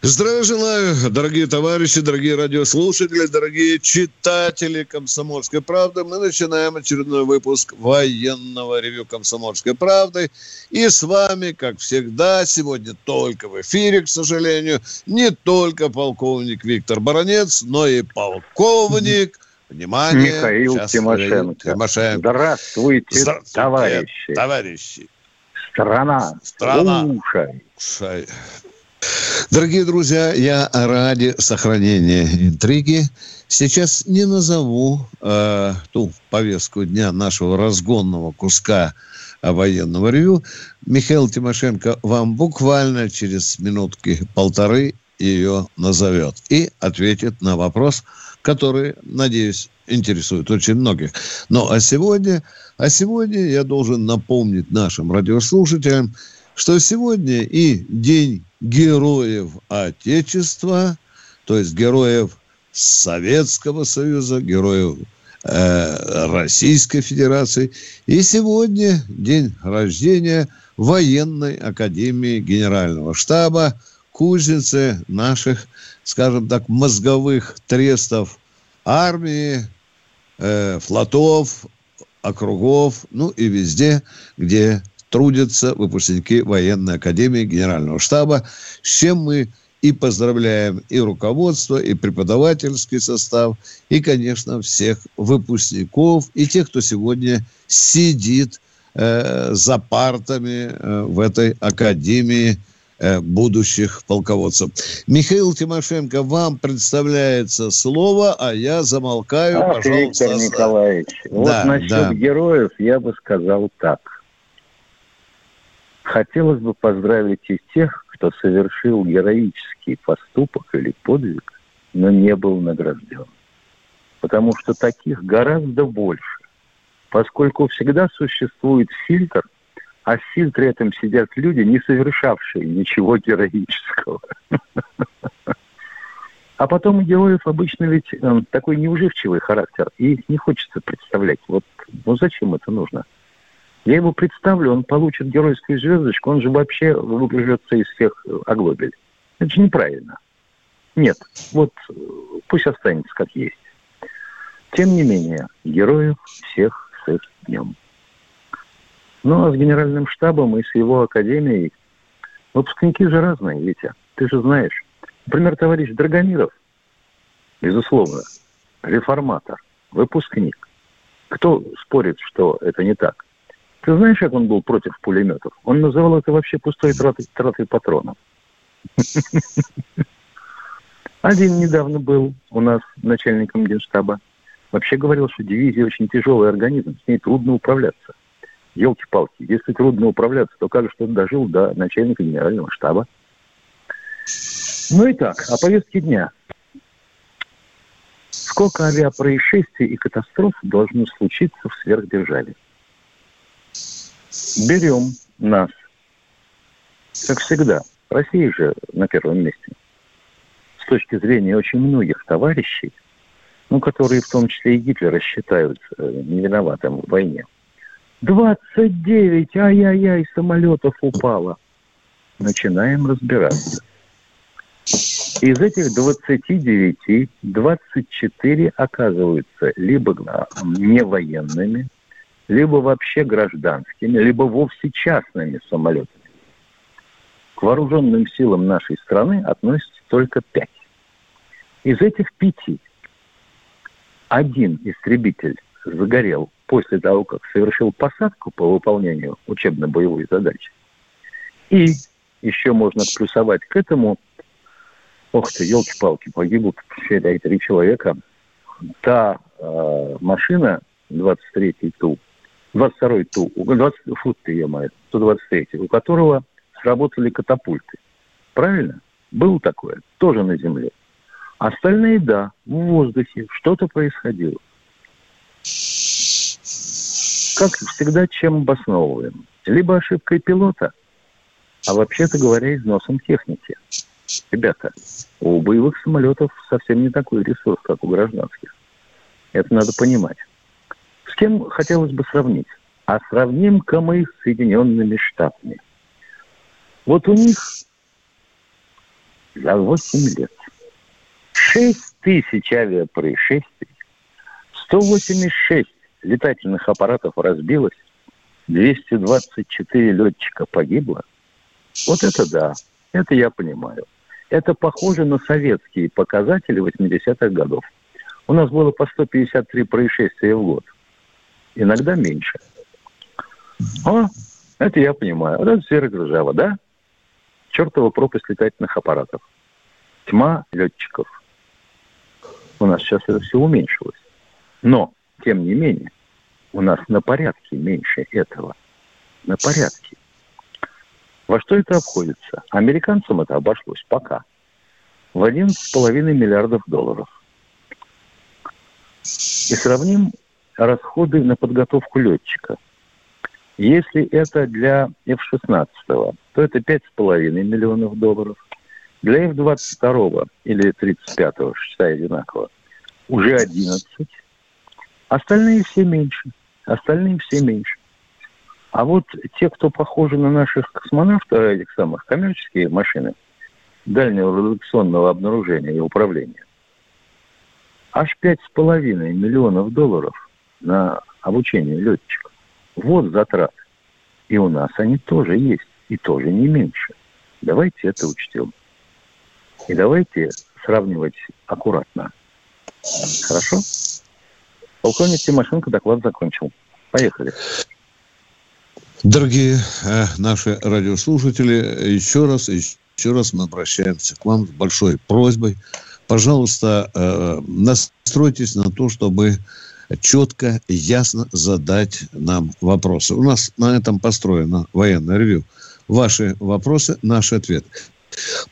Здравия желаю, дорогие товарищи, дорогие радиослушатели, дорогие читатели «Комсомольской правды». Мы начинаем очередной выпуск военного ревю «Комсомольской правды». И с вами, как всегда, сегодня только в эфире, к сожалению, не только полковник Виктор Баранец, но и полковник... Внимание! Михаил Сейчас Тимошенко. Тимошенко. Здравствуйте, Здравствуйте, товарищи. Товарищи. Страна, Страна. слушай. Слушай. Дорогие друзья, я ради сохранения интриги сейчас не назову э, ту повестку дня нашего разгонного куска военного ревю. Михаил Тимошенко вам буквально через минутки полторы ее назовет и ответит на вопрос, который, надеюсь, интересует очень многих. Но а сегодня, а сегодня я должен напомнить нашим радиослушателям, что сегодня и День героев Отечества, то есть героев Советского Союза, героев э, Российской Федерации. И сегодня день рождения военной академии Генерального штаба, кузницы наших, скажем так, мозговых трестов армии, э, флотов, округов, ну и везде, где трудятся выпускники военной академии Генерального штаба, с чем мы и поздравляем и руководство, и преподавательский состав, и, конечно, всех выпускников, и тех, кто сегодня сидит э, за партами э, в этой академии э, будущих полководцев. Михаил Тимошенко, вам представляется слово, а я замолкаю. Ах, пожалуйста. Виктор Николаевич, вот Да, насчет да. героев я бы сказал так. Хотелось бы поздравить и тех, кто совершил героический поступок или подвиг, но не был награжден. Потому что таких гораздо больше. Поскольку всегда существует фильтр, а в фильтре этом сидят люди, не совершавшие ничего героического. А потом у героев обычно ведь э, такой неуживчивый характер, и их не хочется представлять. Вот ну зачем это нужно? Я его представлю, он получит геройскую звездочку, он же вообще выгружется из всех оглобель. Это же неправильно. Нет, вот э, пусть останется как есть. Тем не менее, героев всех с их днем. Ну, а с генеральным штабом и с его академией выпускники же разные, Витя. Ты же знаешь. Например, товарищ Драгомиров, безусловно, реформатор, выпускник. Кто спорит, что это не так? Ты знаешь, как он был против пулеметов? Он называл это вообще пустой тратой, тратой патронов. Один недавно был у нас начальником генштаба. Вообще говорил, что дивизия очень тяжелый организм, с ней трудно управляться. Елки-палки, если трудно управляться, то как же ты дожил до начальника генерального штаба? Ну и так, о повестке дня. Сколько авиапроисшествий и катастроф должно случиться в сверхдержаве? Берем нас. Как всегда, Россия же на первом месте. С точки зрения очень многих товарищей, ну, которые в том числе и Гитлера считают э, невиноватым в войне. 29, ай-яй-яй, самолетов упало. Начинаем разбираться. Из этих 29, 24 оказываются либо не военными, либо вообще гражданскими, либо вовсе частными самолетами. К вооруженным силам нашей страны относятся только пять. Из этих пяти один истребитель загорел после того, как совершил посадку по выполнению учебно-боевой задачи. И еще можно плюсовать к этому, ох ты, елки-палки, погибут все три человека. Та э, машина 23-й ТУ, 22-й ТУ, 20, фу ты, е 123 у которого сработали катапульты. Правильно? Было такое, тоже на земле. Остальные, да, в воздухе что-то происходило. Как всегда, чем обосновываем? Либо ошибкой пилота, а вообще-то говоря, износом техники. Ребята, у боевых самолетов совсем не такой ресурс, как у гражданских. Это надо понимать. Кем хотелось бы сравнить? А сравним-ка мы с Соединенными Штатами. Вот у них за 8 лет 6 тысяч авиапроисшествий, 186 летательных аппаратов разбилось, 224 летчика погибло. Вот это да, это я понимаю. Это похоже на советские показатели 80-х годов. У нас было по 153 происшествия в год. Иногда меньше. А, это я понимаю. Вот это сфера держава, да? Чертова пропасть летательных аппаратов. Тьма летчиков. У нас сейчас это все уменьшилось. Но, тем не менее, у нас на порядке меньше этого. На порядке. Во что это обходится? Американцам это обошлось пока в 11,5 миллиардов долларов. И сравним расходы на подготовку летчика. Если это для F-16, то это 5,5 миллионов долларов. Для F-22 или 35, считай одинаково, уже 11. Остальные все меньше. Остальные все меньше. А вот те, кто похожи на наших космонавтов, этих самых коммерческие машины, дальнего радиационного обнаружения и управления, аж 5,5 миллионов долларов на обучение летчиков. Вот затрат. И у нас они тоже есть, и тоже не меньше. Давайте это учтем. И давайте сравнивать аккуратно. Хорошо? Полковник Тимошенко доклад закончил. Поехали. Дорогие э, наши радиослушатели, еще раз, еще раз мы обращаемся к вам с большой просьбой. Пожалуйста, э, настройтесь на то, чтобы четко, ясно задать нам вопросы. У нас на этом построено военное ревю. Ваши вопросы, наш ответ.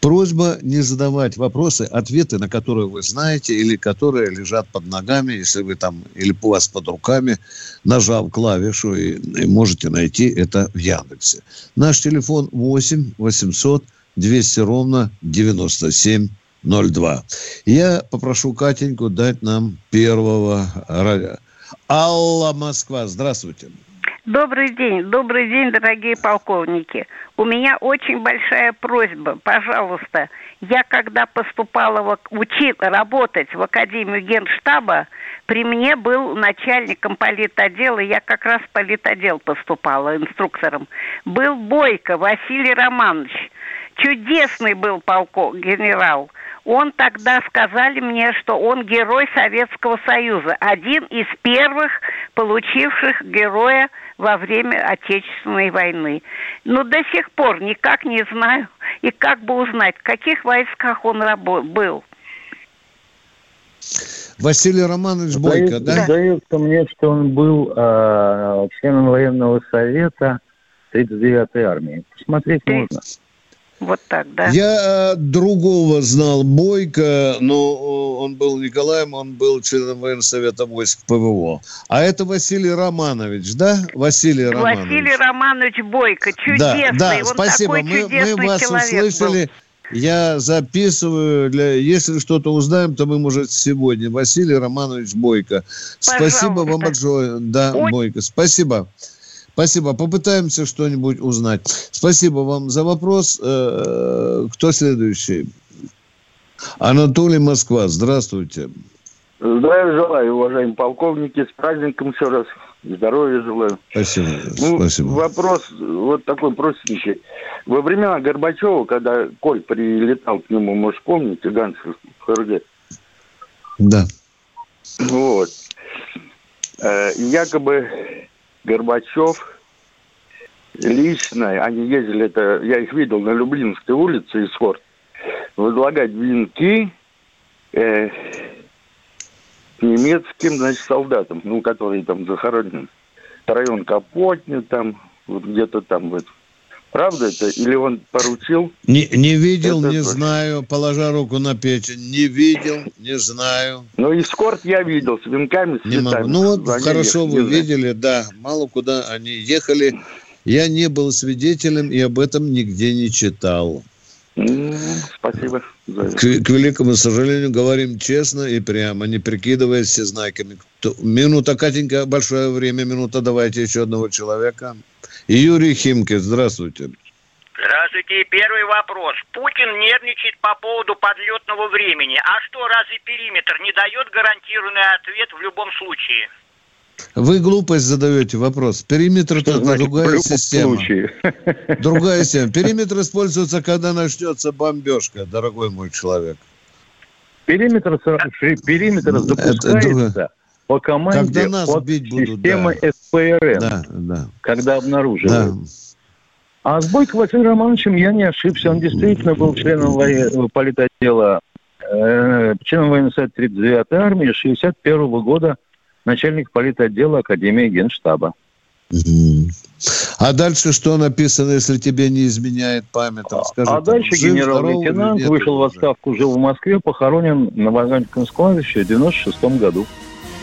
Просьба не задавать вопросы, ответы на которые вы знаете или которые лежат под ногами, если вы там или у вас под руками, нажав клавишу и, и можете найти это в Яндексе. Наш телефон 8 800 200 ровно 9702. Я попрошу Катеньку дать нам первого радио. Алла Москва, здравствуйте. Добрый день, добрый день, дорогие полковники. У меня очень большая просьба, пожалуйста. Я когда поступала в, учить, работать в Академию Генштаба, при мне был начальником политотдела, я как раз в политотдел поступала инструктором. Был Бойко Василий Романович. Чудесный был полков, генерал. Он тогда сказали мне, что он герой Советского Союза. Один из первых получивших героя во время Отечественной войны. Но до сих пор никак не знаю и как бы узнать, в каких войсках он был. Василий Романович Бойко, да? Сдается мне, что он был э, членом военного совета 39-й армии. Посмотреть можно. Вот так, да. Я э, другого знал Бойко, но он был Николаем, он был членом военсовета войск ПВО. А это Василий Романович, да? Василий Романович. Василий Романович Бойко, чудесный. Да, да, он спасибо. Мы, мы вас услышали. Был. Я записываю. Для, если что-то узнаем, то мы, может, сегодня. Василий Романович Бойко. Пожалуйста. Спасибо вам большое. Да, Ой. Бойко. Спасибо. Спасибо. Попытаемся что-нибудь узнать. Спасибо вам за вопрос. Э, кто следующий? Анатолий Москва. Здравствуйте. Здравия желаю, уважаемые полковники. С праздником еще раз. Здоровья желаю. Спасибо. Ну, Спасибо. Вопрос вот такой простенький. Во времена Горбачева, когда Коль прилетал к нему, может, помните, Ганс ФРГ? Да. Вот. Э, якобы Горбачев лично, они ездили, это я их видел на Люблинской улице из Форт, возлагать венки э, немецким, значит, солдатам, ну, которые там захоронены. Район Капотни там, вот где-то там вот. Правда это? Или он поручил? Не, не видел, Это не точно. знаю, положа руку на печень. Не видел, не знаю. Ну, эскорт я видел с венками, с Не могу. Ну вот, Они хорошо, ехали, вы видели, да, мало куда они ехали. Я не был свидетелем и об этом нигде не читал. М, Спасибо. К, к великому сожалению, говорим честно и прямо, не прикидываясь всезнайками. Минута, Катенька, большое время, минута, давайте еще одного человека. Юрий Химкин, здравствуйте. Здравствуйте. Первый вопрос. Путин нервничает по поводу подлетного времени. А что, разве периметр не дает гарантированный ответ в любом случае? Вы глупость задаете вопрос. Периметр это значит другая в любом система. случае? Другая система. Периметр используется, когда начнется бомбежка, дорогой мой человек. Периметр, с- периметр Это запускается по команде Когда нас от бить будут, системы да. СПРН, Да, да, когда да. обнаруживают. А с Бойко Василием Романовичем я не ошибся. Он действительно был членом воe- политотдела, э, членом военного совета 39-й армии 61 года, начальник политотдела Академии Генштаба. А дальше что написано, если тебе не изменяет память? Там, скажи, а там, дальше генерал-лейтенант вышел в отставку, жил в Москве, похоронен на Ваганьковском кладбище в 96 году.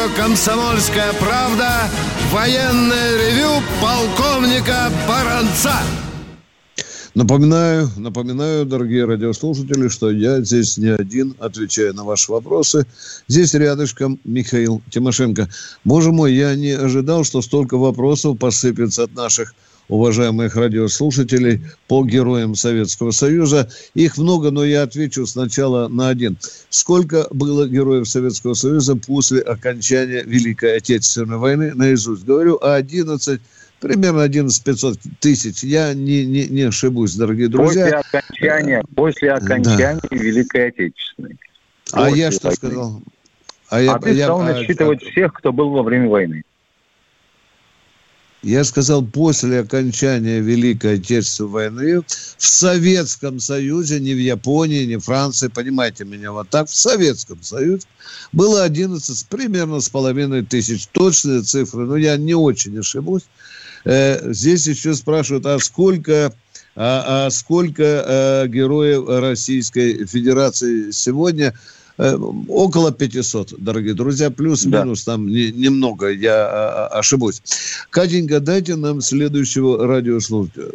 Радио «Комсомольская правда» военное ревю полковника Баранца. Напоминаю, напоминаю, дорогие радиослушатели, что я здесь не один, отвечаю на ваши вопросы. Здесь рядышком Михаил Тимошенко. Боже мой, я не ожидал, что столько вопросов посыпется от наших уважаемых радиослушателей по героям Советского Союза. Их много, но я отвечу сначала на один. Сколько было героев Советского Союза после окончания Великой Отечественной войны? Наизусть говорю, а 11 Примерно 11 500 тысяч. Я не, не, не ошибусь, дорогие друзья. После окончания, после окончания Великой Отечественной. а после я что войны. сказал? А я, а ты я- стал а- насчитывать всех, кто был во время войны. Я сказал, после окончания Великой Отечественной войны в Советском Союзе, не в Японии, не в Франции, понимаете меня вот так, в Советском Союзе было 11 с- примерно с половиной тысяч. Точные цифры, но я не очень ошибусь. Э, здесь еще спрашивают, а сколько, а, а сколько э, героев Российской Федерации сегодня? Э, около 500, дорогие друзья, плюс-минус там не- немного, я а, а, ошибусь. Катенька, дайте нам следующего радиослушателя.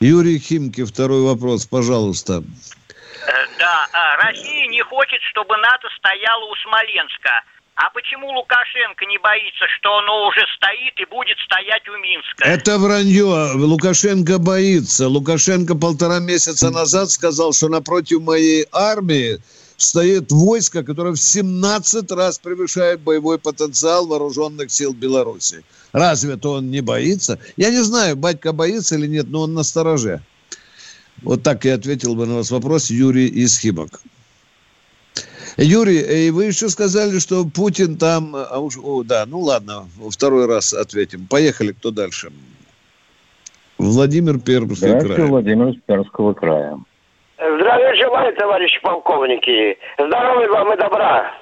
Юрий Химки, второй вопрос, пожалуйста. Э, Да, а, Россия не хочет, чтобы НАТО стояло у Смоленска. А почему Лукашенко не боится, что оно уже стоит и будет стоять у Минска? Это вранье. Лукашенко боится. Лукашенко полтора месяца назад сказал, что напротив моей армии стоит войско, которое в 17 раз превышает боевой потенциал вооруженных сил Беларуси. Разве-то он не боится? Я не знаю, батька боится или нет, но он на стороже. Вот так я ответил бы на вас вопрос Юрий из Химок. Юрий, и вы еще сказали, что Путин там... А уж, о, да, ну ладно, второй раз ответим. Поехали, кто дальше? Владимир Пермский Здравствуйте, край. Владимир Пермского края. Здравия желаю, товарищи полковники. Здоровья вам и добра.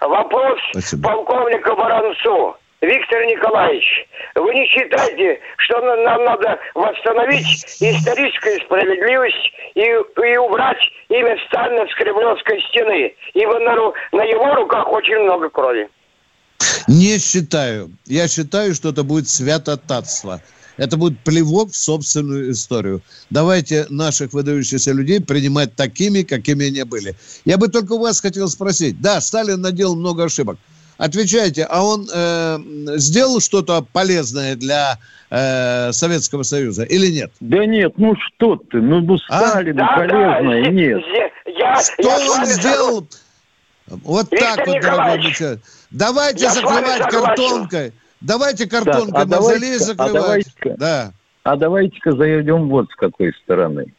Вопрос Спасибо. полковнику Баранцу. Виктор Николаевич, вы не считаете, что на- нам надо восстановить историческую справедливость и, и убрать имя Сталина с Кремлевской стены? Ибо на, на его руках очень много крови. Не считаю. Я считаю, что это будет святотатство. Это будет плевок в собственную историю. Давайте наших выдающихся людей принимать такими, какими они были. Я бы только у вас хотел спросить. Да, Сталин наделал много ошибок. Отвечайте, а он э, сделал что-то полезное для э, Советского Союза или нет? Да нет, ну что ты, ну, ну А? Сталин Да, полезное, да, нет. Я, Что я он сделал? Вот Виктор так вот, дорогой Николаевич. Давайте я с вами закрывать картонкой. Давайте картонкой Так, а мавзолей давайте-ка- а закрывать. давайте-ка- Да. А давайте-ка зайдем вот с какой стороны.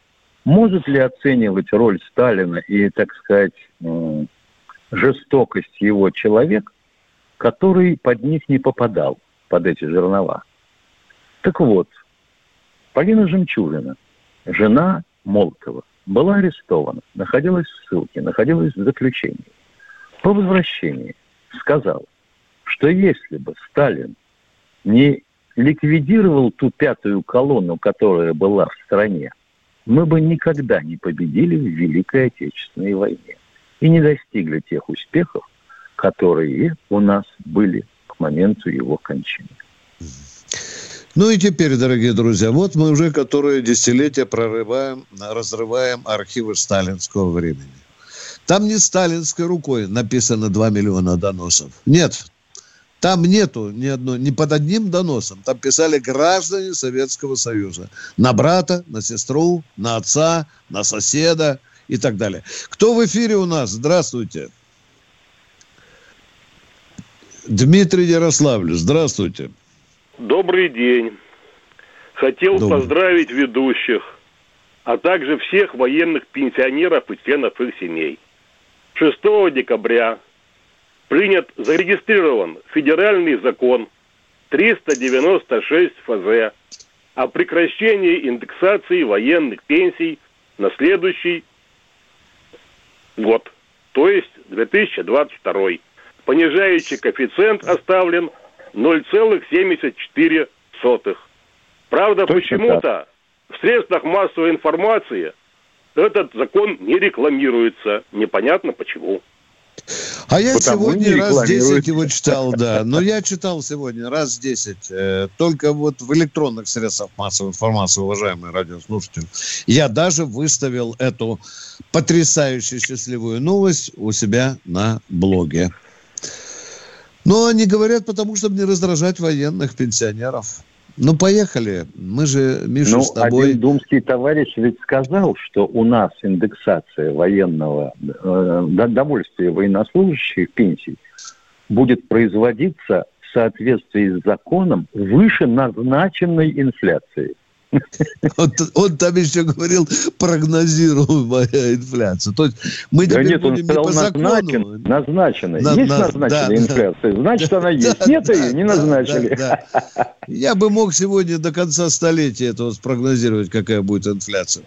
Может ли оценивать роль Сталина и, так сказать, жестокость его человек, который под них не попадал, под эти жернова? Так вот, Полина Жемчужина, жена Молотова, была арестована, находилась в ссылке, находилась в заключении. По возвращении сказала, что если бы Сталин не ликвидировал ту пятую колонну, которая была в стране, мы бы никогда не победили в Великой Отечественной войне и не достигли тех успехов, которые у нас были к моменту его кончины. Ну и теперь, дорогие друзья, вот мы уже которые десятилетия прорываем, разрываем архивы сталинского времени. Там не сталинской рукой написано 2 миллиона доносов. Нет, там нету ни, одной, ни под одним доносом. Там писали граждане Советского Союза. На брата, на сестру, на отца, на соседа и так далее. Кто в эфире у нас? Здравствуйте. Дмитрий Ярославль, здравствуйте. Добрый день. Хотел Добрый. поздравить ведущих, а также всех военных пенсионеров и членов их семей. 6 декабря принят, зарегистрирован федеральный закон 396 ФЗ о прекращении индексации военных пенсий на следующий год, то есть 2022. Понижающий коэффициент оставлен 0,74. Правда, почему-то в средствах массовой информации этот закон не рекламируется. Непонятно почему. А я сегодня раз 10 рекламируется. его читал, да. Но я читал сегодня раз 10. э, только вот в электронных средствах массовой информации, уважаемые радиослушатели. Я даже выставил эту потрясающую счастливую новость у себя на блоге. Но они говорят, потому чтобы не раздражать военных пенсионеров. Ну, поехали. Мы же, Миша, Ну, с тобой... один думский товарищ ведь сказал, что у нас индексация военного э, до- довольствия военнослужащих пенсий будет производиться в соответствии с законом выше назначенной инфляции. Он, он там еще говорил прогнозируемая инфляция. То есть мы Да нет, он не сказал закону. назначен, назначенной. На- есть на- назначенная да, да. инфляция, значит она есть. Да, Нет да, ее, не да, назначили. да, да. Я бы мог сегодня до конца столетия этого спрогнозировать, какая будет инфляция.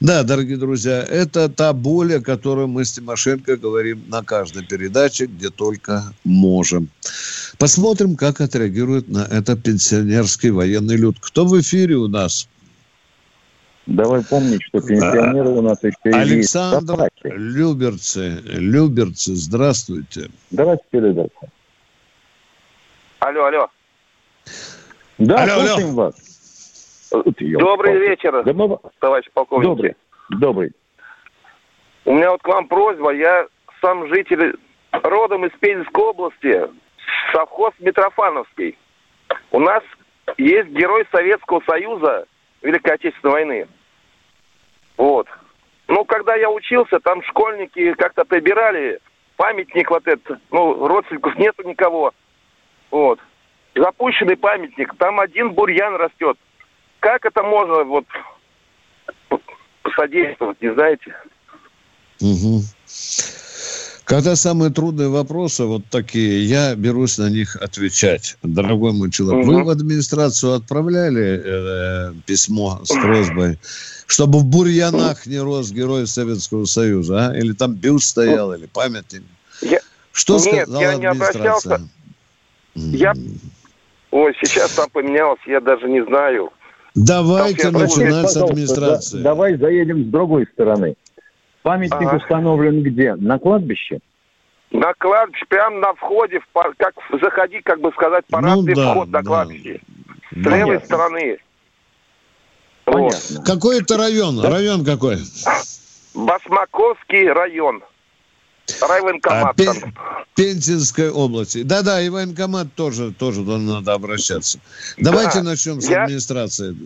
Да, дорогие друзья, это та боль, о которой мы с Тимошенко говорим на каждой передаче, где только можем. Посмотрим, как отреагирует на это пенсионерский военный люд. Кто в эфире у нас? Давай помнить, что пенсионеры у нас еще и есть Александр. Люберцы. Люберцы, здравствуйте. Давайте передачу. Алло, алло. Да, Алло, алло. слушаем вас. Вот ёлки-палки. Добрый вечер, Да мы- товарищ полковник. Добрый. Добрый. У меня вот к вам просьба. Я сам житель родом из Пензенской области, совхоз Митрофановский. У нас есть герой Советского Союза Великой Отечественной войны. Вот. Ну, когда я учился, там школьники как-то прибирали памятник вот этот. Ну, родственников нету никого. Вот. Запущенный памятник. Там один бурьян растет. Как это можно вот содействовать, не знаете? Мгм. Когда самые трудные вопросы вот такие, я берусь на них отвечать. Дорогой мой человек, вы Мгм. в администрацию отправляли э, письмо с просьбой, чтобы в бурьянах не рос герой Советского Союза, а? Или там бюст стоял, или памятник? Я- Что Нет, сказала я не администрация? обращался. Я-. Ой, сейчас там поменялось, я даже не знаю. Давайте начинать с администрации. да- давай заедем с другой стороны. Памятник Ага. установлен где? На кладбище? На кладбище, прямо на входе, в пар- как заходи, как бы сказать, парадный Ну да, вход на да. кладбище. С Да. левой стороны. Вот. Понятно. Какой это район? Район какой? Басмаковский район. Райвоенкомат А, Пе- там. Пензенской области. Да-да, и военкомат тоже, тоже туда надо обращаться. Давайте Да. начнем с Я- администрации.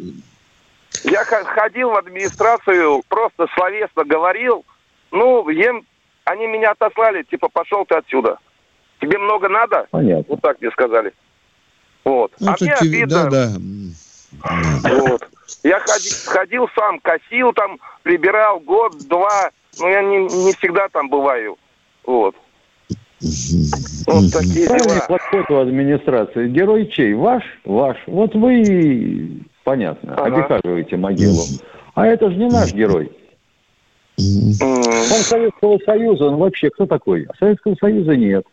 Я ходил в администрацию, просто словесно говорил. Ну, им, они меня отослали, типа, пошел ты отсюда. Тебе много надо? Понятно. Вот так мне сказали. Вот. Ну, а мне тебе- обидно. да, да. Вот. Я ходи- ходил сам, косил там, прибирал год-два. Но я не, не всегда там бываю. Вот. Вот такие дела. подход у администрации. Герой чей? Ваш? Ваш. Вот вы, понятно, Ага. обихаживаете могилу. А это же не наш герой. Он Советского Союза, он вообще кто такой? А Советского Союза нет.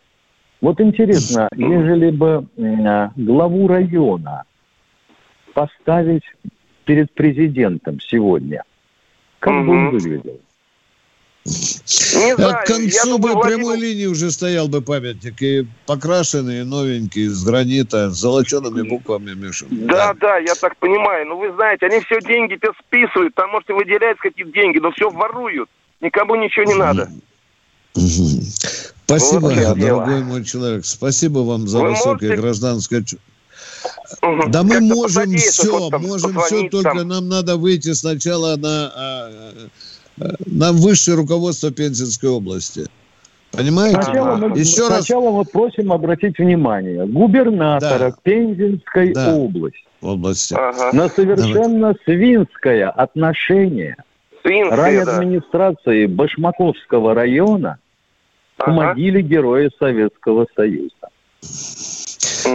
Вот интересно, ежели бы а, главу района поставить перед президентом сегодня, как бы он выглядел? Не знаю, к я концу думаю, бы Владимир- прямой линии уже стоял бы памятник. И покрашенный, и новенький, из гранита, с золочеными буквами, Миша. Да, да, я так понимаю. Но вы знаете, они все деньги-то списывают. Там, может, и выделяются какие-то деньги, но все воруют. Никому ничего не надо. Спасибо, Вот дорогой мой человек. Спасибо вам за Вы высокое можете- гражданское. Да мы можем все, там можем все, только там. нам надо выйти сначала на, а, на высшее руководство Пензенской области. Понимаете? Сначала, мы, Еще раз сначала мы просим обратить внимание губернатора Да. Пензенской Да. области области. Ага. на совершенно свинское отношение Свинские, да. райадминистрации Башмаковского района к Ага. могиле Героя Советского Союза.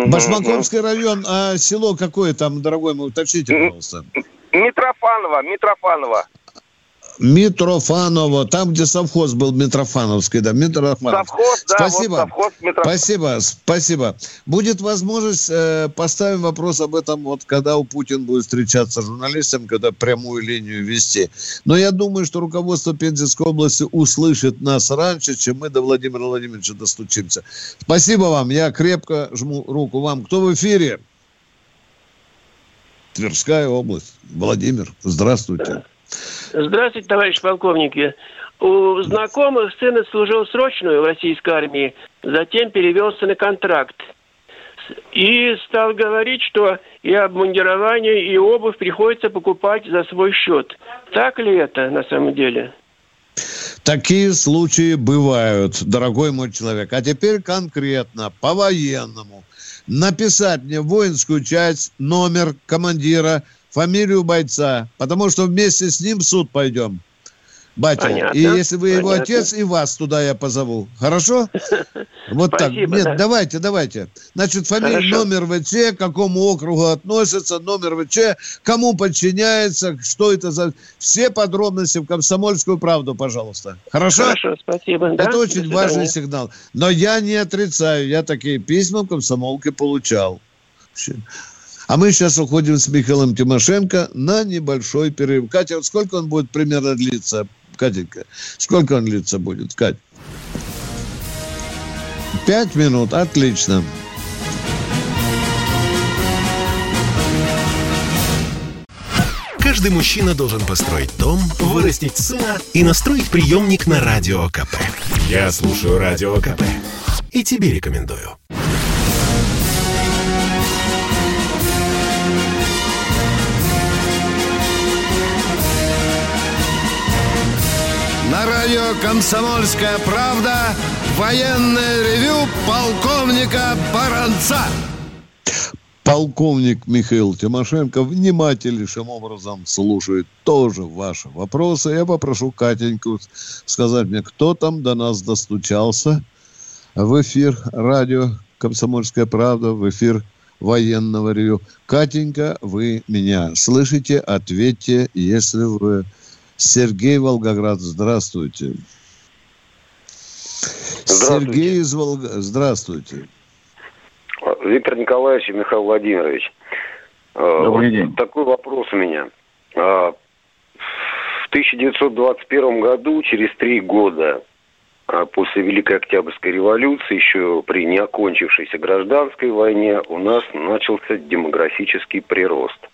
Башмаковский район, а село какое там, дорогой мой, уточните, пожалуйста. Митрофанова, Митрофанова. Митрофаново, там, где совхоз был Митрофановский, да, Митрофанов. Совхоз, да, Спасибо. вот совхоз Митрофанова. Спасибо, спасибо. Будет возможность, э, поставим вопрос об этом, вот когда у Путин будет встречаться с журналистами, когда прямую линию вести. Но я думаю, что руководство Пензенской области услышит нас раньше, чем мы до Владимира Владимировича достучимся. Спасибо вам, я крепко жму руку вам. Кто в эфире? Тверская область. Владимир, здравствуйте. Здравствуйте, товарищ полковники. У знакомых сын отслужил срочную в российской армии, затем перевелся на контракт. И стал говорить, что и обмундирование, и обувь приходится покупать за свой счет. Так ли это на самом деле? Такие случаи бывают, дорогой мой человек. А теперь конкретно, по-военному. Написать мне воинскую часть, номер командира, фамилию бойца, потому что вместе с ним в суд пойдем. Батя, Понятно, и если вы его понятно. отец, и вас туда я позову. Хорошо? Вот так. Нет, да. давайте, давайте. Значит, фамилия, номер ВЧ, к какому округу относится, номер ВЧ, кому подчиняется, что это за... Все подробности в «Комсомольскую правду», пожалуйста. Хорошо? Хорошо, спасибо. Это очень важный сигнал. Но я не отрицаю, я такие письма в комсомолке получал. А мы сейчас уходим с Михаилом Тимошенко на небольшой перерыв. Катя, вот сколько он будет примерно длиться? Катенька, сколько он длиться будет, Кать? Пять минут, отлично. Каждый мужчина должен построить дом, вырастить сына и настроить приемник на Радио КП. Я слушаю Радио КП и тебе рекомендую. Радио «Комсомольская правда» военное ревю полковника Баранца. Полковник Михаил Тимошенко внимательнейшим образом слушает тоже ваши вопросы. Я попрошу Катеньку сказать мне, кто там до нас достучался в эфир радио «Комсомольская правда», в эфир военного ревю. Катенька, вы меня слышите? Ответьте, если вы... Сергей Волгоград, здравствуйте. Здравствуйте. Сергей из Волга... Здравствуйте. Виктор Николаевич и Михаил Владимирович. э, Добрый вот день. Такой вопрос у меня. А, В 1921 году, через три года а, после Великой Октябрьской революции, еще при неокончившейся гражданской войне, у нас начался демографический прирост.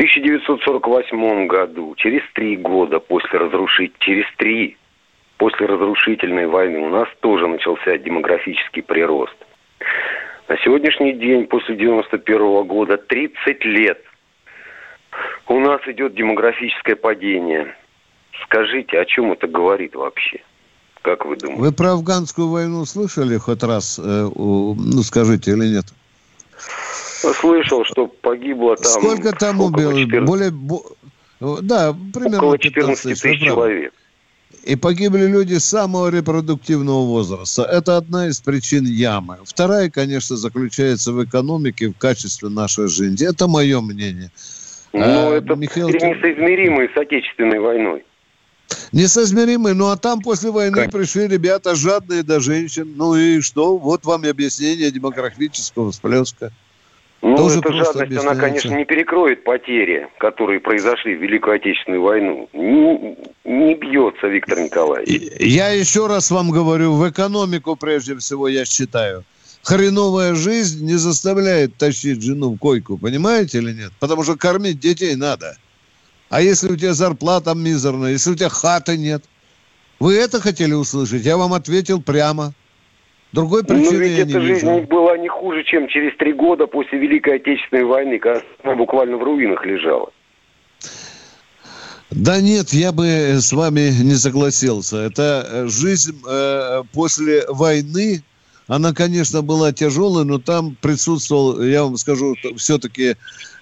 В 1948 году, через три года после разрушить, через три после разрушительной войны у нас тоже начался демографический прирост. На сегодняшний день, после 91 года, 30 лет, у нас идет демографическое падение. Скажите, о чем это говорит вообще? Как вы думаете? Вы про афганскую войну слышали хоть раз? э, ну, скажите или нет? Слышал, что погибло там... Сколько там убило? 14... Более... Да, примерно Около 14 тысяч, тысяч человек. И погибли люди самого репродуктивного возраста. Это одна из причин ямы. Вторая, конечно, заключается в экономике, в качестве нашей жизни. Это мое мнение. Ну, а, это Михаил... несоизмеримые с Отечественной войной. Несоизмеримые. Ну, а там после войны как? пришли ребята жадные до женщин. Ну и что? Вот вам и объяснение демографического всплеска. Ну, Тоже эта жадность, она, конечно, не перекроет потери, которые произошли в Великую Отечественную войну. Не, не бьется, Виктор Николаевич. Я еще раз вам говорю, в экономику, прежде всего, я считаю. Хреновая жизнь не заставляет тащить жену в койку, понимаете или нет? Потому что кормить детей надо. А если у тебя зарплата мизерная, если у тебя хаты нет? Вы это хотели услышать? Я вам ответил прямо. Другой причины Но ведь я эта не жизнь вижу. была не хуже, чем через три года после Великой Отечественной войны, когда она буквально в руинах лежала. Да нет, я бы с вами не согласился. Это э, жизнь э, после войны, она, конечно, была тяжелой, но там присутствовал, я вам скажу, все-таки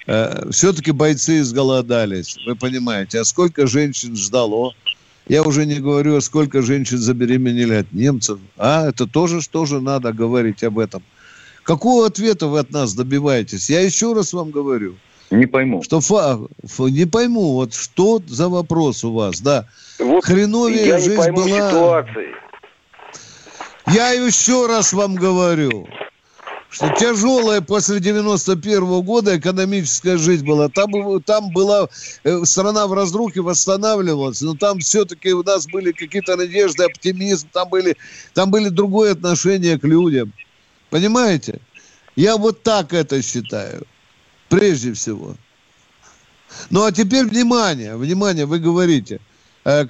э, все-таки бойцы изголодались, вы понимаете. А сколько женщин ждало? Я уже не говорю, сколько женщин забеременели от немцев. А, это тоже, тоже надо говорить об этом. Какого ответа вы от нас добиваетесь? Я еще раз вам говорю. Не пойму. Что фа, фа, не пойму, вот что за вопрос у вас, да? Вот Хреновее я жизнь не пойму была. ситуации. Я еще раз вам говорю что тяжелая после 91 -го года экономическая жизнь была. Там, там была э, страна в разрухе, восстанавливалась, но там все-таки у нас были какие-то надежды, оптимизм, там были, там были другое отношение к людям. Понимаете? Я вот так это считаю. Прежде всего. Ну а теперь внимание, внимание, вы говорите –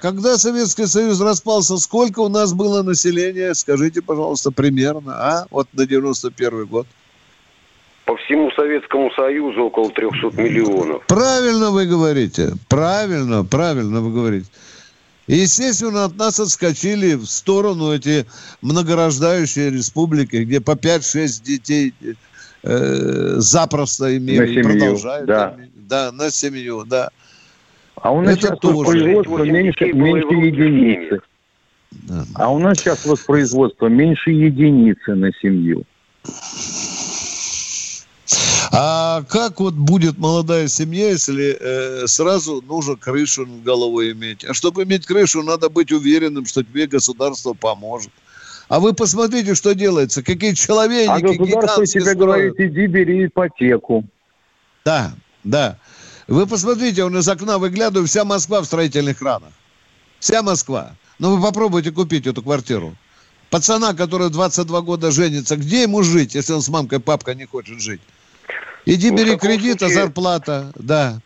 когда Советский Союз распался, сколько у нас было населения? Скажите, пожалуйста, примерно, а? Вот на 91 год. По всему Советскому Союзу около 300 миллионов. Правильно вы говорите. Правильно, правильно вы говорите. Естественно, от нас отскочили в сторону эти многорождающие республики, где по 5-6 детей э, запросто имели и продолжают. Да. Иметь. да, на семью, да. А у нас Это сейчас тоже. производство меньше, меньше единицы. Да. А у нас сейчас воспроизводство меньше единицы на семью. А как вот будет молодая семья, если э, сразу нужно крышу над головой иметь? А чтобы иметь крышу, надо быть уверенным, что тебе государство поможет. А вы посмотрите, что делается. Какие человеки, А государство тебе говорит, иди бери ипотеку. Да, да. Вы посмотрите, он из окна выглядывает, вся Москва в строительных кранах. Вся Москва. Ну, вы попробуйте купить эту квартиру. Пацана, который 22 года женится, где ему жить, если он с мамкой, папка не хочет жить? Иди ну, бери кредит, а случае... а зарплата, да.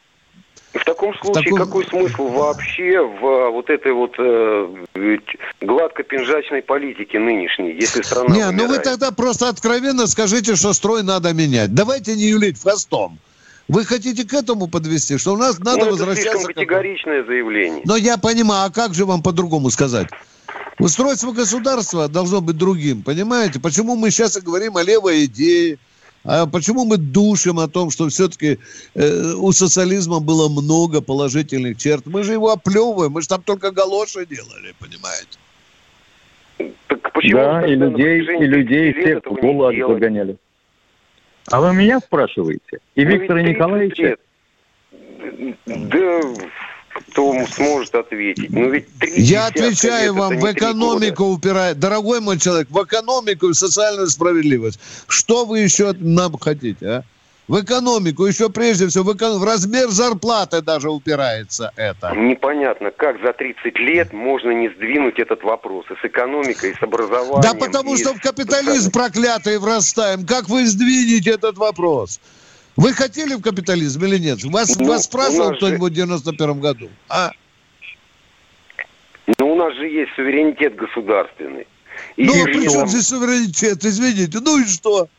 В таком случае, в таком... какой смысл вообще в а, вот этой вот э, гладко-пинжачной политике нынешней, если страна Не, умирает? ну вы тогда просто откровенно скажите, что строй надо менять. Давайте не юлить хвостом. Вы хотите к этому подвести, что у нас надо ну, возвращаться... Это слишком категоричное заявление. Но я понимаю, а как же вам по-другому сказать? Устройство государства должно быть другим, понимаете? Почему мы сейчас и говорим о левой идее? А почему мы душим о том, что все-таки э, у социализма было много положительных черт? Мы же его оплевываем, мы же там только галоши делали, понимаете? Так почему да, и людей, и людей всех в голод загоняли. А вы меня спрашиваете? И ну, Виктора Николаевича? Да, кто сможет ответить? Ну ведь Я отвечаю вам, в экономику упирает. Дорогой мой человек, в экономику и социальную справедливость. Что вы еще нам хотите, а? В экономику, еще прежде всего, в, эко... в размер зарплаты даже упирается это. Непонятно, как за 30 лет можно не сдвинуть этот вопрос и с экономикой, и с образованием. Да потому что в капитализм проклятый врастаем. Как вы сдвинете этот вопрос? Вы хотели в капитализм или нет? Вас, ну, вас спрашивал кто-нибудь же... в 91 году? А? Ну, у нас же есть суверенитет государственный. И ну, при чем здесь суверенитет? Извините, ну и что?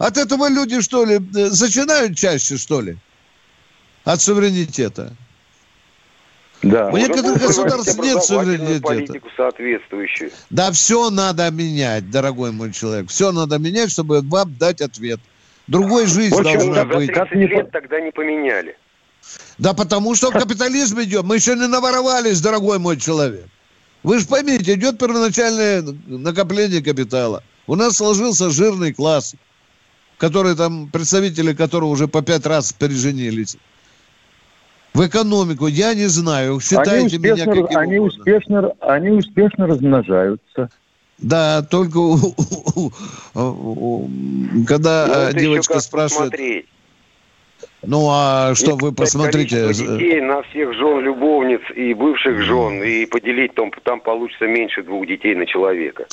От этого люди, что ли, э, зачинают чаще, что ли? От суверенитета. Да. У некоторых государств нет суверенитета. политику соответствующую. Да, все надо менять, дорогой мой человек. Все надо менять, чтобы вам дать ответ. Другой жизнь общем, должна за быть. 30 лет тогда не поменяли. Да потому что капитализм идет. Мы еще не наворовались, дорогой мой человек. Вы же поймите, идет первоначальное накопление капитала. У нас сложился жирный класс, который там, представители которого уже по пять раз переженились. В экономику, я не знаю, считайте они меня успешно, каким они угодно. успешно, они успешно размножаются. Да, только когда Ну, э, девочка спрашивает, посмотреть. ну а что И вы посмотрите, э, детей на всех жен, любовниц и бывших жен, и поделить, там, там получится меньше двух детей на человека.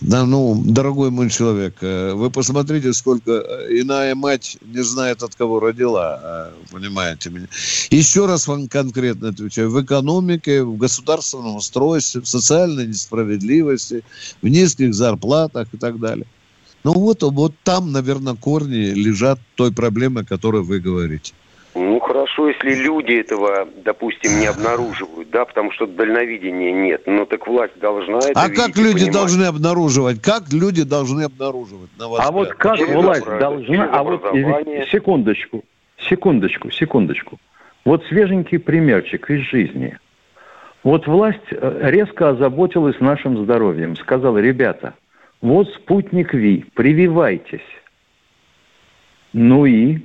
Да, ну, дорогой мой человек, э, вы посмотрите, сколько э, иная мать не знает, от кого родила, э, понимаете меня. Еще раз вам конкретно отвечаю. В экономике, в государственном устройстве, в социальной несправедливости, в низких зарплатах и так далее. Ну вот, вот там, наверное, корни лежат той проблемы, о которой вы говорите. Ну, хорошо, если люди этого, допустим, не обнаруживают, да, потому что дальновидения нет. Но так власть должна это а видеть как и люди понимать. должны обнаруживать? Как люди должны обнаруживать? На ваш А вот взгляд? как Через власть обра- должна... через А вот секундочку, секундочку, секундочку. Вот свеженький примерчик из жизни. Вот власть э, резко озаботилась нашим здоровьем. Сказала, ребята, вот спутник Ви, прививайтесь. Ну и?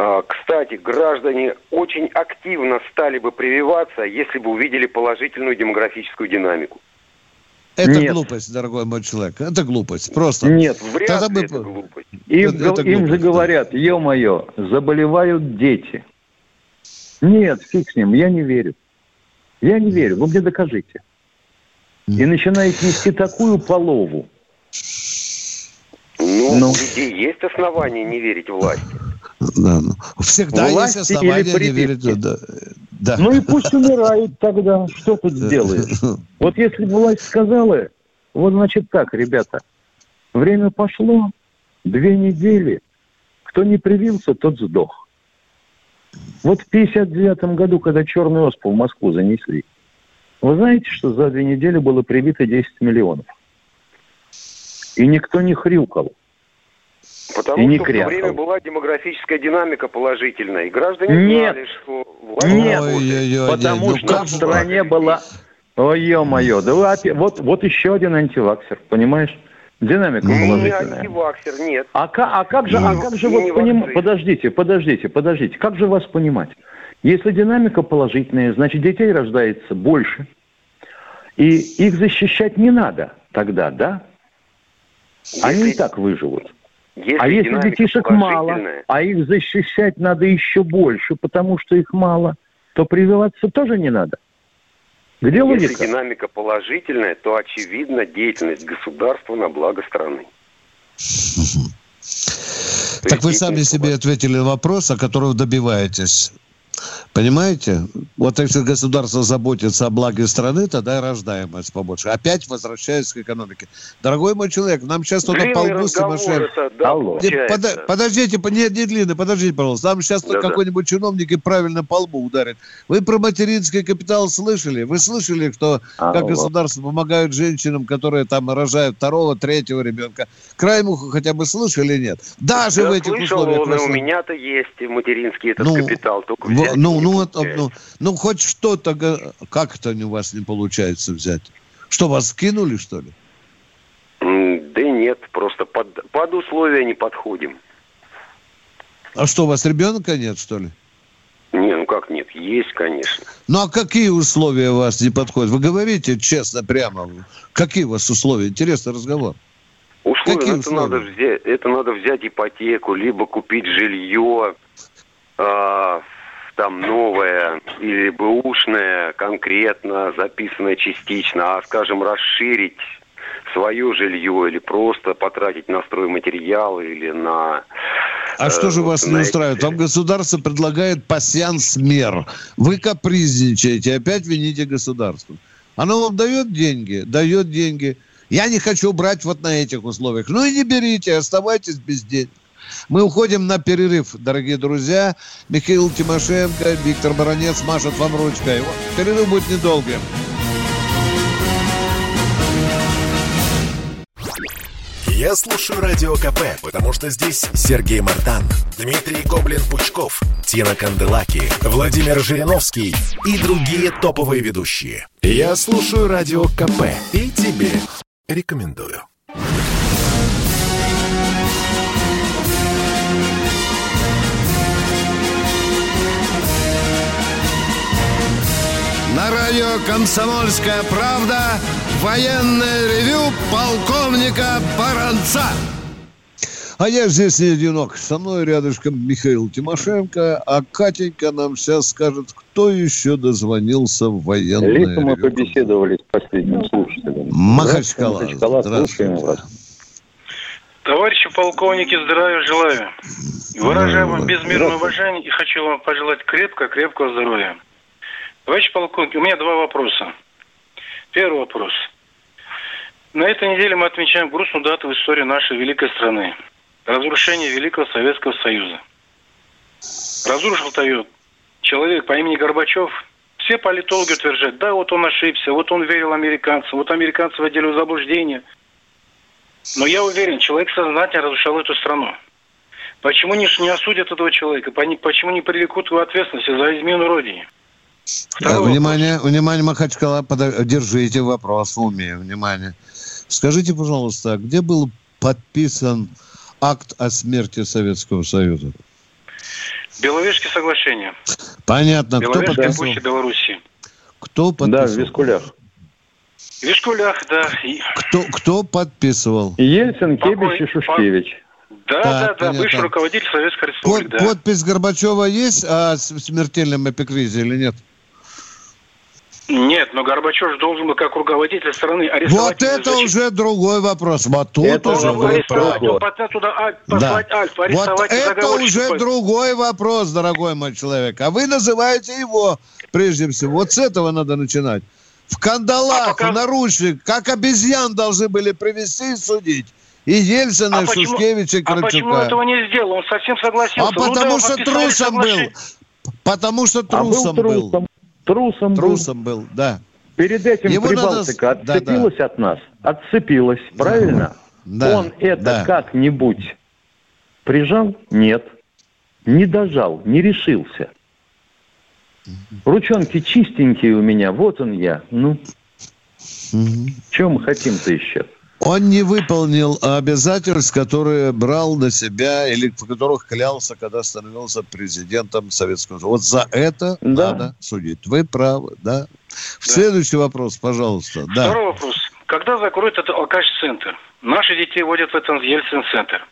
А, Кстати, граждане очень активно стали бы прививаться, если бы увидели положительную демографическую динамику. Это Нет. глупость, дорогой мой человек. Это глупость. Просто. Нет, Вряд Тогда ли бы- это глупость. Им, Это- это им же глупость, да. говорят, ё-моё, заболевают дети. Нет, фиг с ним, я не верю. Я не верю, вы мне докажите. И начинает нести такую полову. Ну, Ну. у людей есть основания не верить власти. Да, ну, всегда Власти есть основания или не верить. Да, да. Ну и пусть умирают тогда, что тут сделаешь? Вот если бы власть сказала, вот значит так, ребята, время пошло, две недели, кто не привился, тот сдох. Вот в 59 году, когда черную оспу в Москву занесли, вы знаете, что за две недели было привито 10 миллионов? И никто не хрюкал. Потому И не что в то крякал. время была демографическая динамика положительная. И граждане Нет. знали, что власть Нет, Ой-ой-ой, потому ну что как в стране была... Ой, ё-моё, да вы вот, вот еще один антиваксер, понимаешь? Динамика Ну, не положительная. антиваксер, нет. А, а как же, а Ну, как же вот поним-. Подождите, подождите, подождите. Как же вас понимать? Если динамика положительная, значит детей рождается больше. И их защищать не надо тогда, да? Они и так выживут. Если а если детишек мало, а их защищать надо еще больше, потому что их мало, то прививаться тоже не надо. Где Если логика? динамика положительная, то очевидно деятельность государства на благо страны. Так вы сами себе ответили на вопрос, о котором добиваетесь. Понимаете? Вот если государство заботится о благе страны, тогда и рождаемость побольше. Опять возвращаясь к экономике. Дорогой мой человек, нам сейчас кто-то по Длинный лбу разговор сумасшедший. это, да, Алло. Не, получается. пода- подождите, по- не, не длинный, подождите, пожалуйста. Нам сейчас Да-да. какой-нибудь чиновник и правильно по лбу ударит. Вы про материнский капитал слышали? Вы слышали, что как Алло. государство помогают женщинам, которые там рожают второго, третьего ребенка? Крайм ухо хотя бы слышали или нет? Даже Да, в этих слышал, условиях. он, у меня-то есть материнский этот Ну, капитал, только Во- ну, ну, это, ну, ну, хоть что-то, как это у вас не получается взять? Что, вас скинули, что ли? Да нет, просто под, под условия не подходим. А что, у вас ребенка нет, что ли? Не, ну как нет, есть, конечно. Ну, а какие условия у вас не подходят? Вы говорите честно, прямо. Какие у вас условия? Интересный разговор. Условия, Какие это условия? надо взять, это надо взять ипотеку, либо купить жилье, а, там новое или бэушное, конкретно записанное частично, а, скажем, расширить свое жилье или просто потратить на стройматериалы или на... А э, что же вас на не устраивает? Вам государство предлагает пасьянс мер. Вы капризничаете, опять вините государство. Оно вам дает деньги? Дает деньги. Я не хочу брать вот на этих условиях. Ну и не берите, оставайтесь без денег. Мы уходим на перерыв, дорогие друзья. Михаил Тимошенко, Виктор Баранец машет вам ручкой. Перерыв будет недолгим. Я слушаю Радио КП, потому что здесь Сергей Мартан, Дмитрий Гоблин-Пучков, Тина Канделаки, Владимир Жириновский и другие топовые ведущие. Я слушаю Радио КП и тебе рекомендую. На радио «Комсомольская правда» военное ревю полковника Баранца. А я здесь не одинок. Со мной рядышком Михаил Тимошенко, а Катенька нам сейчас скажет, кто еще дозвонился в военное Летом мы ревю. побеседовали с последним слушателем. Махачкала. Махачкала, Здравствуйте. слушаем вас. Товарищи полковники, здравия желаю. Выражаю вам безмерное уважение и хочу вам пожелать крепко-крепкого здоровья. Товарищи полковники, у меня два вопроса. Первый вопрос. На этой неделе мы отмечаем грустную дату в истории нашей великой страны. Разрушение Великого Советского Союза. Разрушил-то ее человек по имени Горбачев. Все политологи утверждают, да, вот он ошибся, вот он верил американцам, вот американцы вводили в заблуждение. Но я уверен, человек сознательно разрушал эту страну. Почему не, не осудят этого человека? Почему не привлекут его ответственности за измену Родине? Э, Внимание, внимание, Махачкала, подо- держите вопрос в уме, внимание. Скажите, пожалуйста, где был подписан акт о смерти Советского Союза? Беловежские соглашения. Понятно, кто Беловежская подписал? Белоруссии. Кто подписал? Да, в Вискулях. В Вишкулях, да. Кто, кто подписывал? Ельцин, Покой- Кебич и Шушкевич. Да, Так, да, да, понятно. бывший руководитель Советской Под- Республики, да. Подпись Горбачева есть о смертельном эпикризе или нет? Нет, но Горбачев же должен был как руководитель страны арестовать... Вот это зачем- уже другой вопрос. Вот тут Это уже он послать туда Аль- Да. Альфа, Вот это уже другой вопрос, дорогой мой человек. А вы называете его, прежде всего, вот с этого надо начинать. В кандалах, А пока- в наручниках, как обезьян должны были привести и судить. И Ельцина, А и почему- Шушкевича, и А почему Кравчука. этого не сделал? Он совсем согласился. А Ну потому да, что трусом был. Потому что А был трусом был. Трусом. Трусом, был. Был, да. Перед этим Его Прибалтика надо с- да, отцепилась от нас. Отцепилась, правильно? Да, Он это да. как-нибудь прижал? Нет. Не дожал, не решился. Ручонки чистенькие у меня, вот он я. Ну, Мгм. чего мы хотим-то еще? Он не выполнил обязательств, которые брал на себя или в которых клялся, когда становился президентом Советского Союза. Вот за это Да. надо судить. Вы правы, да. Следующий вопрос, пожалуйста. Да. Второй вопрос. Когда закроют этот алкаш-центр? Наши детей водят в этот Ельцин-центр.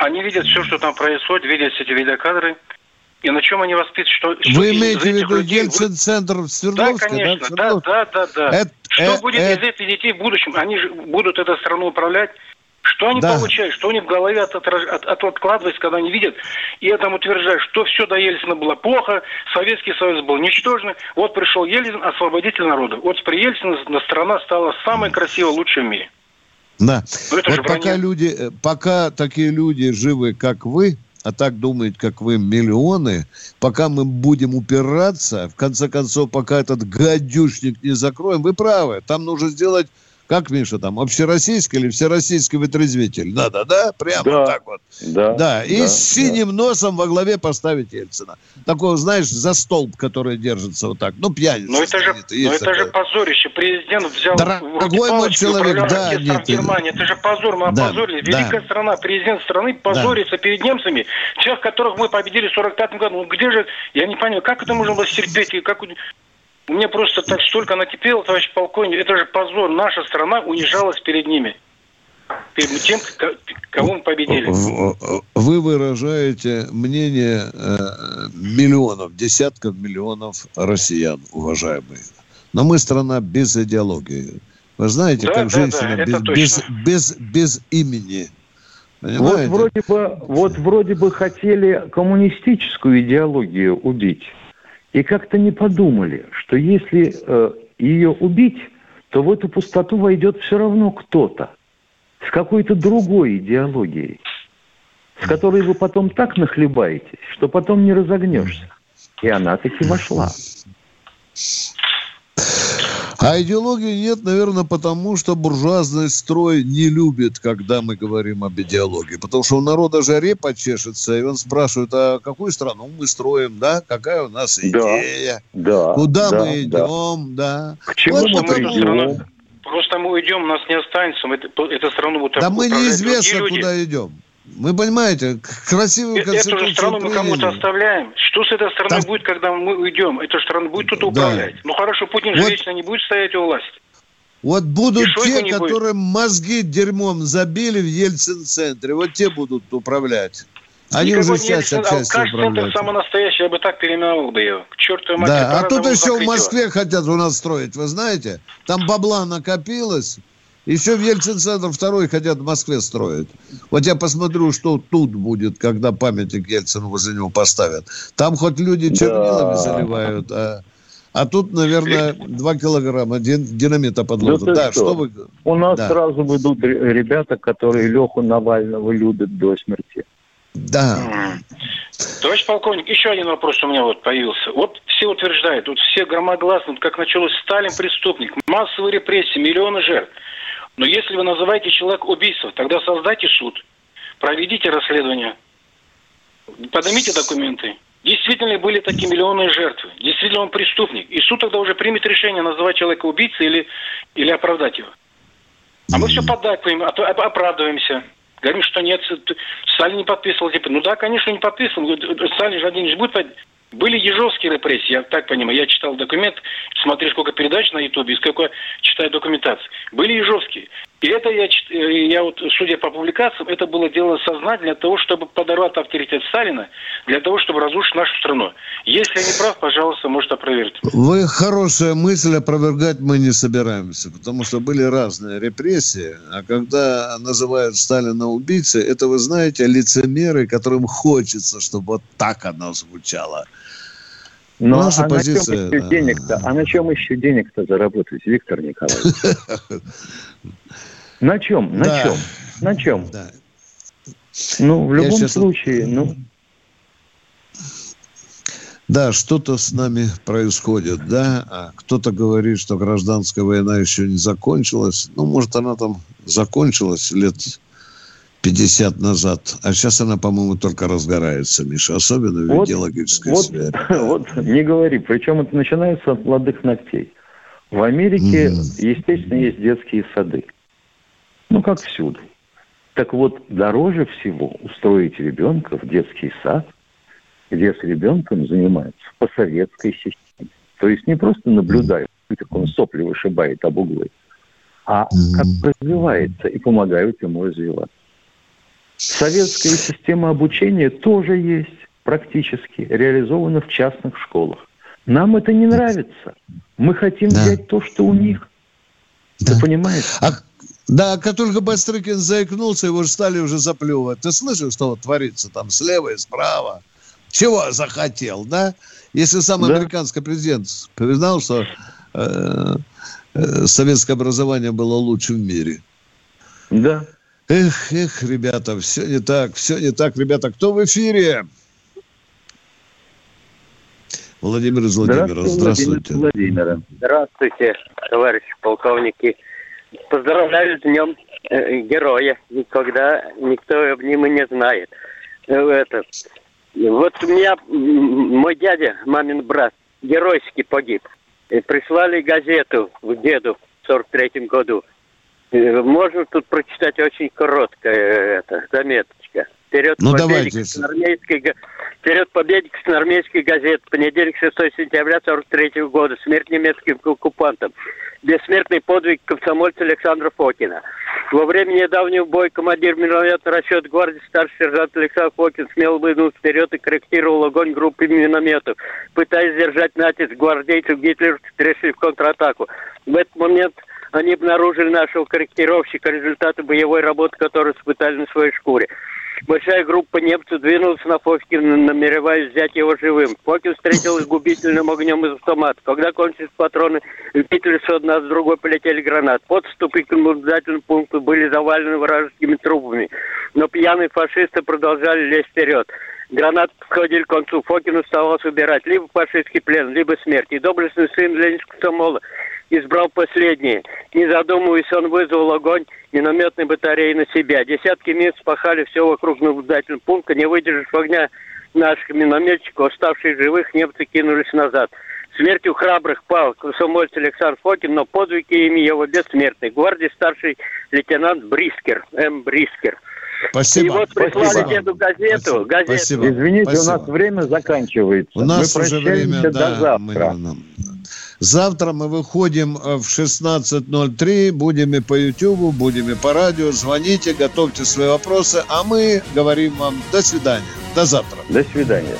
Они видят все, что там происходит, видят эти видеокадры. И на чем они воспитывают? Что, что Вы имеете в виду людей Ельцин-центр в Да, Свердловске? конечно, в да, Свердловске? да, да, да. Это- что э- будет э- из этих детей в будущем? Они же будут эту страну управлять. Что они Да. получают? Что у них в голове от, отраж- от- от- откладывается, когда они видят и этому утверждают, что все до Ельцина было плохо, Советский Союз был ничтожный. Вот пришел Ельцин, освободитель народа. Вот при Ельцине на- страна стала самой красивой, лучшей в мире. Да. Ну, это вот пока люди, э, пока такие люди живы, как вы, а так думают, как вы, миллионы, пока мы будем упираться, в конце концов, пока этот гадюшник не закроем, вы правы, там нужно сделать, как, Миша, там, общероссийский или всероссийский вытрезвитель? Надо, да? Прямо Да. так вот. Да, Да, и да, с синим носом во главе поставить Ельцина. Такого, знаешь, за столб, который держится вот так. Ну, пьяница. Но это же, есть но это же такой. позорище. Президент взял Дорогой мой человек, да, нет, Германии. Это же позор, мы да, опозорились. да. Великая страна, президент страны позорится перед немцами, тех, которых мы победили в 45 году. Ну где же, я не понимаю, как это можно было стерпеть? И как... у- меня просто так столько накипело, товарищ полковник. Это же позор. Наша страна унижалась перед ними. Перед тем, ко- кого мы победили. В- Вы выражаете мнение э, миллионов, десятков миллионов россиян, уважаемые. Но мы страна без идеологии. Вы знаете, Да, как да, женщина да, без, без, без, без имени. Вот вроде бы, вот вроде бы хотели коммунистическую идеологию убить, и как-то не подумали, что если э, ее убить, то в эту пустоту войдет все равно кто-то с какой-то другой идеологией, с которой вы потом так нахлебаетесь, что потом не разогнешься. И она таки вошла. А идеологии нет, наверное, потому что буржуазный строй не любит, когда мы говорим об идеологии. Потому что у народа же репа чешется, и он спрашивает, а какую страну мы строим, да? Какая у нас идея? Да, Куда да, мы идем, да? К чему Вот мы придем? Просто мы уйдем, нас не останется, мы это- эту страну будут Да мы неизвестно, люди. куда идем. Вы понимаете, красивую Э- Эту же конституцию страну мы кому-то оставляем. Что с этой страной Там- будет, когда мы уйдем? Эта страна будет тут Да. управлять. Ну хорошо, Путин же Вот- вечно не будет стоять у власти. Вот будут И те, не будет. мозги дерьмом забили в Ельцин-центре, вот те будут управлять. Они Никакой уже часть Ельцин, отчасти центр управляют. самый настоящий, я бы так переименовал бы его. К чертовой матери. Да, а тут еще в закрыть его. Москве хотят у нас строить, вы знаете? Там бабла накопилось. Еще в Ельцин-центр второй хотят в Москве строить. Вот я посмотрю, что тут будет, когда памятник Ельцину возле него поставят. Там хоть люди чернилами Да. заливают, а, а тут, наверное, два килограмма дин- динамита подложат. ты Да, что? что вы... У нас Да. сразу выйдут ре- ребята, которые Леху Навального любят до смерти. Да. Товарищ полковник, еще один вопрос у меня вот появился. Вот все утверждают, вот все громогласно, вот как началось Сталин преступник, массовые репрессии, миллионы жертв. Но если вы называете человека убийцей, тогда создайте суд, проведите расследование, поднимите документы. Действительно ли были такие миллионы жертвы? Действительно он преступник? И суд тогда уже примет решение, называть человека убийцей или, или оправдать его. А мы все поддакиваем, а оправдываемся. Говорим, что нет, Сталин не подписывал. Типа, ну да, конечно, не подписывал. Сталин же один же будет Были ежовские репрессии, я так понимаю. Я читал документ, смотрю, сколько передач на Ютубе, сколько читаю документации. Были ежовские. И это я, э, я вот, судя по публикациям, это было дело сознательно для того, чтобы подорвать авторитет Сталина, для того, чтобы разрушить нашу страну. Если я не прав, пожалуйста, может опровергнуть. Вы хорошая мысль, опровергать мы не собираемся, потому что были разные репрессии, а когда называют Сталина убийцей, это, вы знаете, лицемеры, которым хочется, чтобы вот так оно звучало. Ну, Наша а позиция, на чем еще денег-то? А на чем еще денег-то заработать, Виктор Николаевич? На чем? На чем? На чем? Да. Ну, в любом случае, ну, Да, что-то с нами происходит, да. А кто-то говорит, что гражданская война еще не закончилась. Ну, может, она там закончилась лет 50 назад. А сейчас она, по-моему, только разгорается, Миша. Особенно в Вот- идеологической вот, сфере. вот не говори. Причем это начинается от молодых ногтей. В Америке, Мгм. естественно, есть детские сады. Ну, как всюду. Так вот, дороже всего устроить ребенка в детский сад, где с ребенком занимаются по советской системе. То есть не просто наблюдают, как он сопли вышибает об углы, а как развивается и помогают ему развиваться. Советская система обучения тоже есть практически, реализована в частных школах. Нам это не нравится. Мы хотим Да. взять то, что у них. Да. Ты понимаешь? А, да, как только Бастрыкин заикнулся, его же стали уже заплевывать. Ты слышал, что вот творится там слева и справа? Чего захотел, да? Если сам Да. американский президент признал, что э, э, советское образование было лучшим в мире. Да. Эх, эх, ребята, все не так, все не так, ребята. Кто в эфире? Владимир из Владимира, здравствуйте. Владимир. Здравствуйте, товарищи полковники. Поздравляю с днем э, героя. Никогда никто об нем и не знает. Э, Это. Вот у меня мой дядя, мамин брат, геройски погиб. И прислали газету в деду в 43 году. Э, Можно тут прочитать очень короткая э, это, заметочка. Вперед Ну, победе давайте. Вперед победе красноармейской газеты. Понедельник, 6 сентября 43 года. Смерть немецким оккупантам. Бессмертный подвиг комсомольца Александра Фокина. Во время недавнего боя командир минометного расчета гвардии старший сержант Александр Фокин смело выдвинул вперед и корректировал огонь группы минометов, пытаясь сдержать натиск гвардейцев гитлеровцев, перешли в контратаку. В этот момент они обнаружили нашего корректировщика, результаты боевой работы, которую испытали на своей шкуре. Большая группа немцев двинулась на Фокина, намереваясь взять его живым. Фокин встретил их губительным огнем из автомата. Когда кончились патроны, в Питере с одна с другой полетели гранаты. Подступы к наблюдательному пункту были завалены вражескими трупами. Но пьяные фашисты продолжали лезть вперед. К концу. Фокин оставался убирать либо фашистский плен, либо смерть. И доблестный сын Ленинского комсомола избрал последнее. Не задумываясь, он вызвал огонь минометной батареи на себя. Десятки мест пахали все вокруг наблюдательного пункта. Не выдержав огня наших минометчиков, оставшие живых, немцы кинулись назад. Смертью храбрых пал комсомольец Александр Фокин, но подвиги ими его бессмертный. Гвардии старший лейтенант Брискер, М. Брискер. Спасибо. И вот прислали Спасибо. деду газету. Спасибо. газету. Спасибо. Извините, Спасибо. у нас время заканчивается. У нас Мы уже прощаемся время, до да, завтра. мы- Завтра мы выходим э, в 16.03, будем и по Ютубу, будем и по радио. Звоните, готовьте свои вопросы, а мы говорим вам до свидания. До завтра. До свидания.